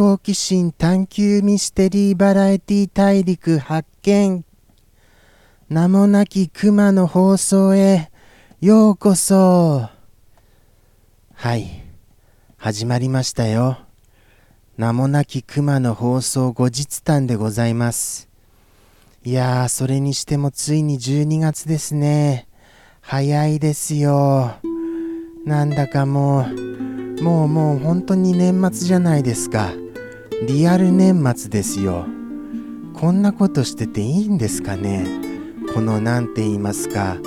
好奇心探求ミステリーバラエティ大陸発見。名もなき熊の放送へ。ようこそ。はい。始まりましたよ。名もなき熊の放送後日談でございます。いやーそれにしてもついに12月ですね。早いですよ。なんだかもうもうもう本当に年末じゃないですか。リアル年末ですよ。こんなことしてていいんですかね？この何て言いますか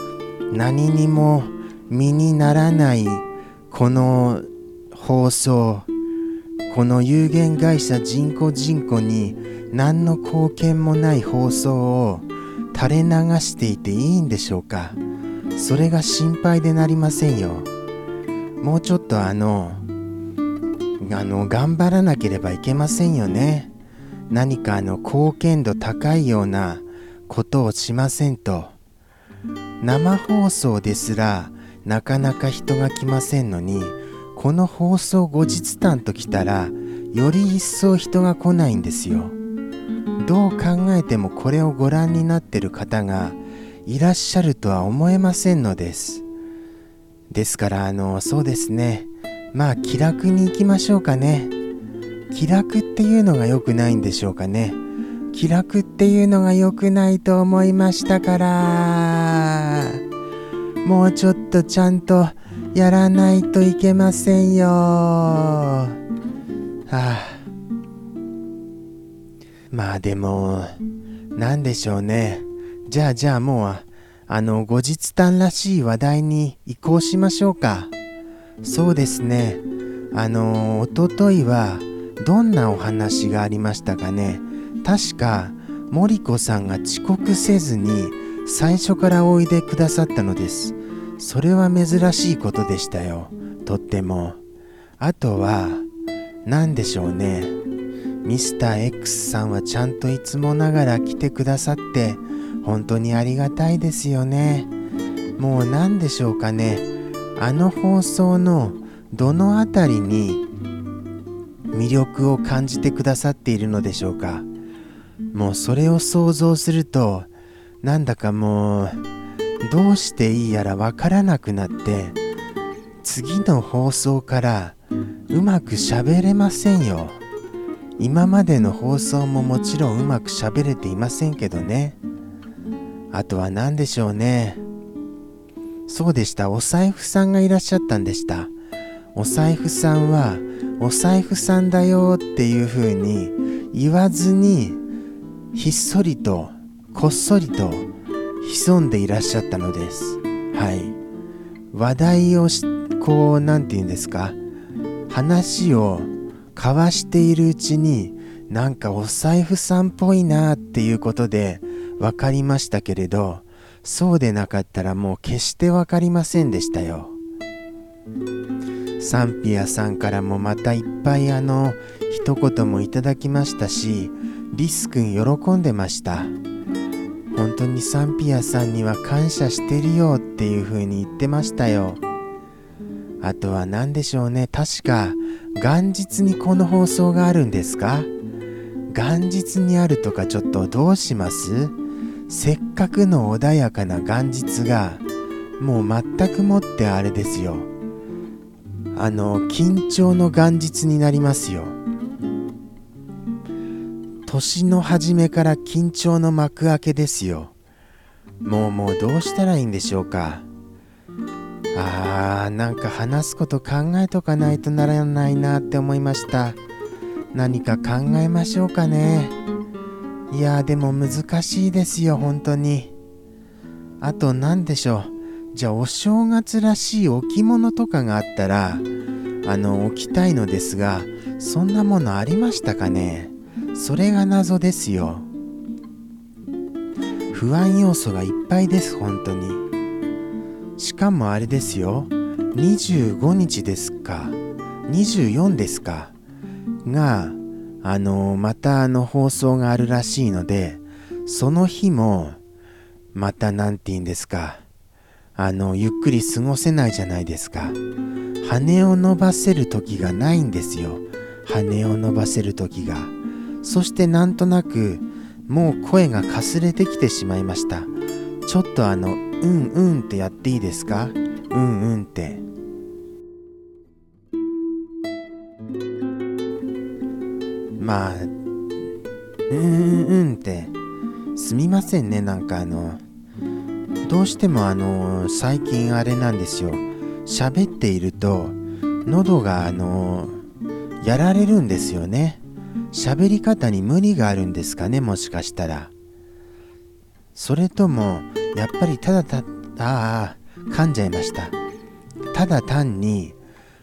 何にも身にならないこの放送この有限会社人工人口に何の貢献もない放送を垂れ流していていいんでしょうか？それが心配でなりませんよ。もうちょっとあのあの頑張らなければいけませんよね。何かあの貢献度高いようなことをしませんと。生放送ですらなかなか人が来ませんのにこの放送後日談ときたらより一層人が来ないんですよ。どう考えてもこれをご覧になってる方がいらっしゃるとは思えませんのです。ですからあのそうですね。まあ気楽に行きましょうかね気楽っていうのが良くないんでしょうかね気楽っていうのが良くないと思いましたからもうちょっとちゃんとやらないといけませんよ。はあ。まあでも、なんでしょうね。じゃあじゃあもう、あの、後日談らしい話題に移行しましょうか。そうですね。あの、おとといは、どんなお話がありましたかね。確か、森子さんが遅刻せずに、最初からおいでくださったのです。それは珍しいことでしたよとってもあとは何でしょうねミスター X さんはちゃんといつもながら来てくださって本当にありがたいですよねもう何でしょうかねあの放送のどの辺りに魅力を感じてくださっているのでしょうか？もうそれを想像するとなんだかもうどうしていいやらわからなくなって次の放送からうまく喋れませんよ。今までの放送ももちろんうまく喋れていませんけどね。あとは何でしょうね。そうでしたお財布さんがいらっしゃったんでしたお財布さんはお財布さんだよっていう風に言わずにひっそりとこっそりと潜んでいらっしゃったのです。はい。話題を、こう、何て言うんですか、話を交わしているうちに、なんかお財布さんっぽいなっていうことで分かりましたけれど、そうでなかったらもう決して分かりませんでしたよ。サンピアさんからもまたいっぱいあの一言もいただきましたしリス君喜んでました本当にサンピアさんには感謝してるよっていう風に言ってましたよ。あとは何でしょうね。確か元日にこの放送があるんですか？元日にあるとかちょっとどうします？せっかくの穏やかな元日がもう全くもってあれですよ。あの、緊張の元日になりますよ。年の初めから緊張の幕開けですよ。もうもうどうしたらいいんでしょうか。あー、なんか話すこと考えとかないとならないなって思いました。何か考えましょうかね。いやでも難しいですよ、本当に。あと何でしょう。じゃあお正月らしい置物とかがあったら、あの、置きたいのですが、そんなものありましたかね。それが謎ですよ。不安要素がいっぱいです本当に。しかもあれですよ。25日ですか。24ですか。があのまたあの放送があるらしいのでその日もまた何て言うんですかあのゆっくり過ごせないじゃないですか。羽を伸ばせる時がないんですよ。羽を伸ばせる時が。そしてなんとなくもう声がかすれてきてしまいました。ちょっとあのうんうんってやっていいですか？うんうんって。まあうんうんってすみませんね。なんかあのどうしてもあの最近あれなんですよ。喋っていると喉があのやられるんですよね。喋り方に無理があるんですかねもしかしたら。それともやっぱりただたああ噛んじゃいました。ただ単に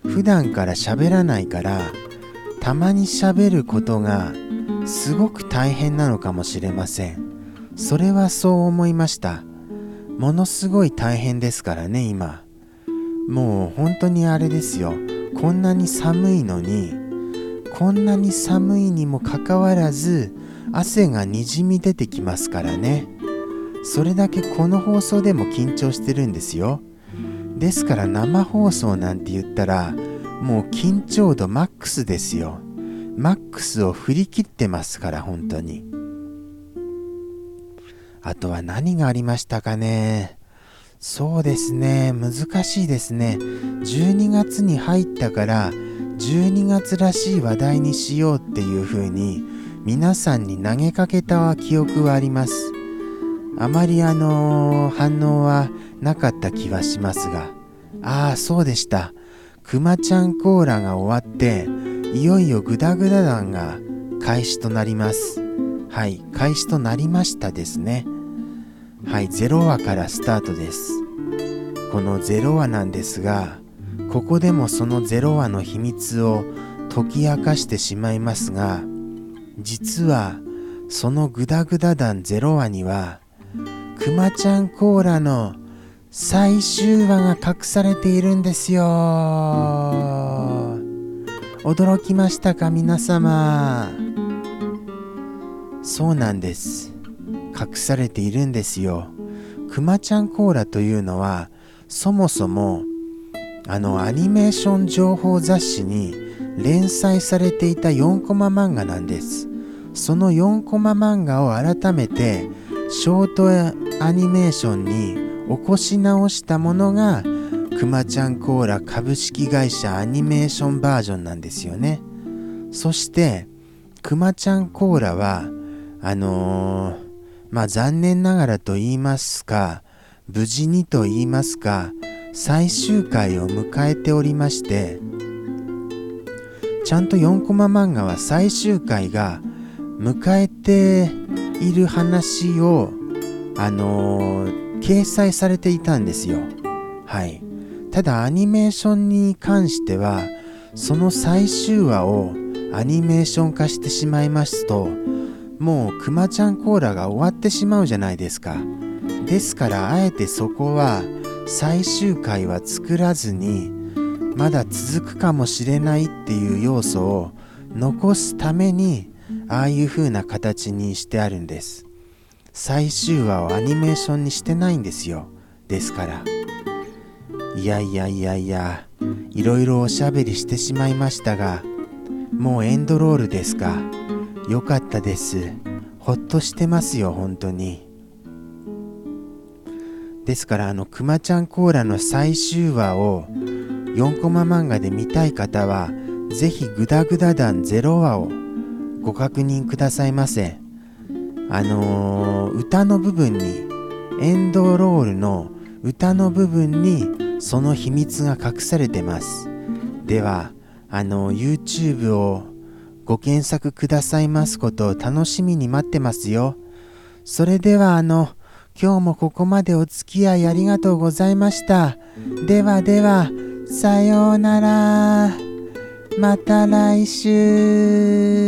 普段から喋らないからたまに喋ることがすごく大変なのかもしれません。それはそう思いました。ものすごい大変ですからね今。もう本当にあれですよ。こんなに寒いのにこんなに寒いにもかかわらず汗がにじみ出てきますからね。それだけこの放送でも緊張してるんですよ。ですから生放送なんて言ったらもう緊張度マックスですよ。マックスを振り切ってますから本当に。あとは何がありましたかね。そうですね。難しいですね。12月に入ったから12月らしい話題にしようっていう風に皆さんに投げかけた記憶はあります。あまりあのー、反応はなかった気はしますが。ああそうでした。くまちゃんコーラが終わっていよいよグダグダ団が開始となります。はい開始となりましたですね。はい0話からスタートです。この0話なんですがここでもその0話の秘密を解き明かしてしまいますが実はそのグダグダ団0話にはくまちゃんコーラの最終話が隠されているんですよ。驚きましたか皆様。そうなんです。隠されているんですよ。くまちゃんコーラというのはそもそもあのアニメーション情報雑誌に連載されていた4コマ漫画なんです。その4コマ漫画を改めてショートアニメーションに起こし直したものがくまちゃんコーラ株式会社アニメーションバージョンなんですよね。そしてくまちゃんコーラはあのー、まあ残念ながらと言いますか無事にと言いますか最終回を迎えておりましてちゃんと4コマ漫画は最終回が迎えている話をあのー、掲載されていたんですよ。はい。ただアニメーションに関してはその最終話をアニメーション化してしまいますともうくまちゃんコーラが終わってしまうじゃないですか。ですからあえてそこは最終回は作らずにまだ続くかもしれないっていう要素を残すためにああいう風な形にしてあるんです。最終話をアニメーションにしてないんですよ。ですから。いやいやいやいやいろいろおしゃべりしてしまいましたがもうエンドロールですか。よかったです。ほっとしてますよ本当に。ですからあのくまちゃんコーラの最終話を4コマ漫画で見たい方はぜひグダグダ団0話をご確認くださいませ。あのー、歌の部分にエンドロールの歌の部分にその秘密が隠されてますではあの YouTube をご検索くださいますことを楽しみに待ってますよそれではあの今日もここまでお付き合いありがとうございました。ではでは、さようなら。また来週。